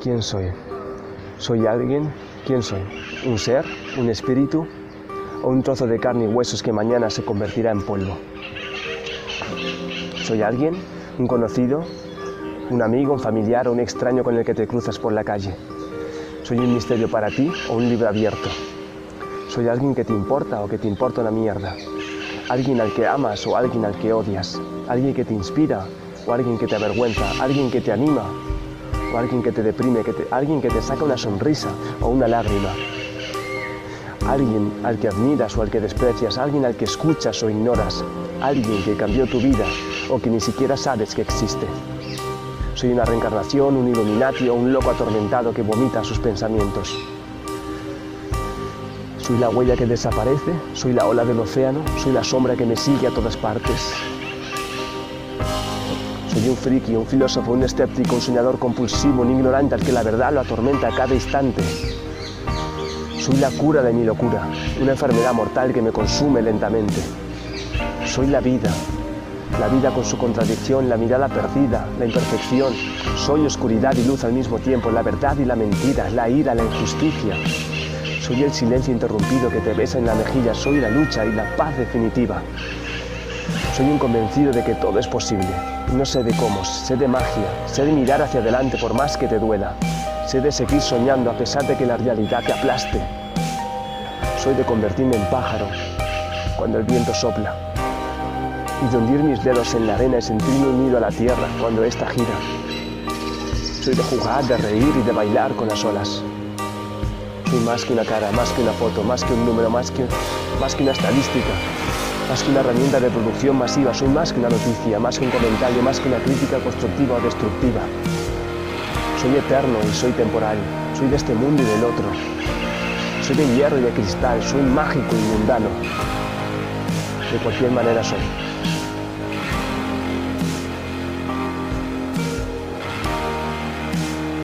¿Quién soy? ¿Soy alguien? ¿Quién soy? ¿Un ser? ¿Un espíritu? ¿O un trozo de carne y huesos que mañana se convertirá en polvo? ¿Soy alguien? ¿Un conocido? ¿Un amigo? ¿Un familiar o un extraño con el que te cruzas por la calle? ¿Soy un misterio para ti o un libro abierto? ¿Soy alguien que te importa o que te importa una mierda? ¿Alguien al que amas o alguien al que odias? ¿Alguien que te inspira o alguien que te avergüenza? ¿Alguien que te anima o alguien que te deprime, que alguien que te saca una sonrisa o una lágrima, alguien al que admiras o al que desprecias, alguien al que escuchas o ignoras, alguien que cambió tu vida o que ni siquiera sabes que existe. Soy una reencarnación, un Illuminati o un loco atormentado que vomita sus pensamientos. Soy la huella que desaparece, soy la ola del océano, soy la sombra que me sigue a todas partes. Soy un friki, un filósofo, un escéptico, un soñador compulsivo, un ignorante al que la verdad lo atormenta a cada instante. Soy la cura de mi locura, una enfermedad mortal que me consume lentamente. Soy la vida, la vida con su contradicción, la mirada perdida, la imperfección. Soy oscuridad y luz al mismo tiempo, la verdad y la mentira, la ira, la injusticia. Soy el silencio interrumpido que te besa en la mejilla, soy la lucha y la paz definitiva. Soy un convencido de que todo es posible. No sé de cómo, sé de magia, sé de mirar hacia adelante por más que te duela. Sé de seguir soñando a pesar de que la realidad te aplaste. Soy de convertirme en pájaro cuando el viento sopla. Y de hundir mis dedos en la arena y sentirme unido a la tierra cuando ésta gira. Soy de jugar, de reír y de bailar con las olas. Soy más que una cara, más que una foto, más que un número, más que, más que una estadística más que una herramienta de producción masiva, soy más que una noticia, más que un comentario, más que una crítica constructiva o destructiva. Soy eterno y soy temporal, soy de este mundo y del otro. Soy de hierro y de cristal, soy mágico y mundano. De cualquier manera soy.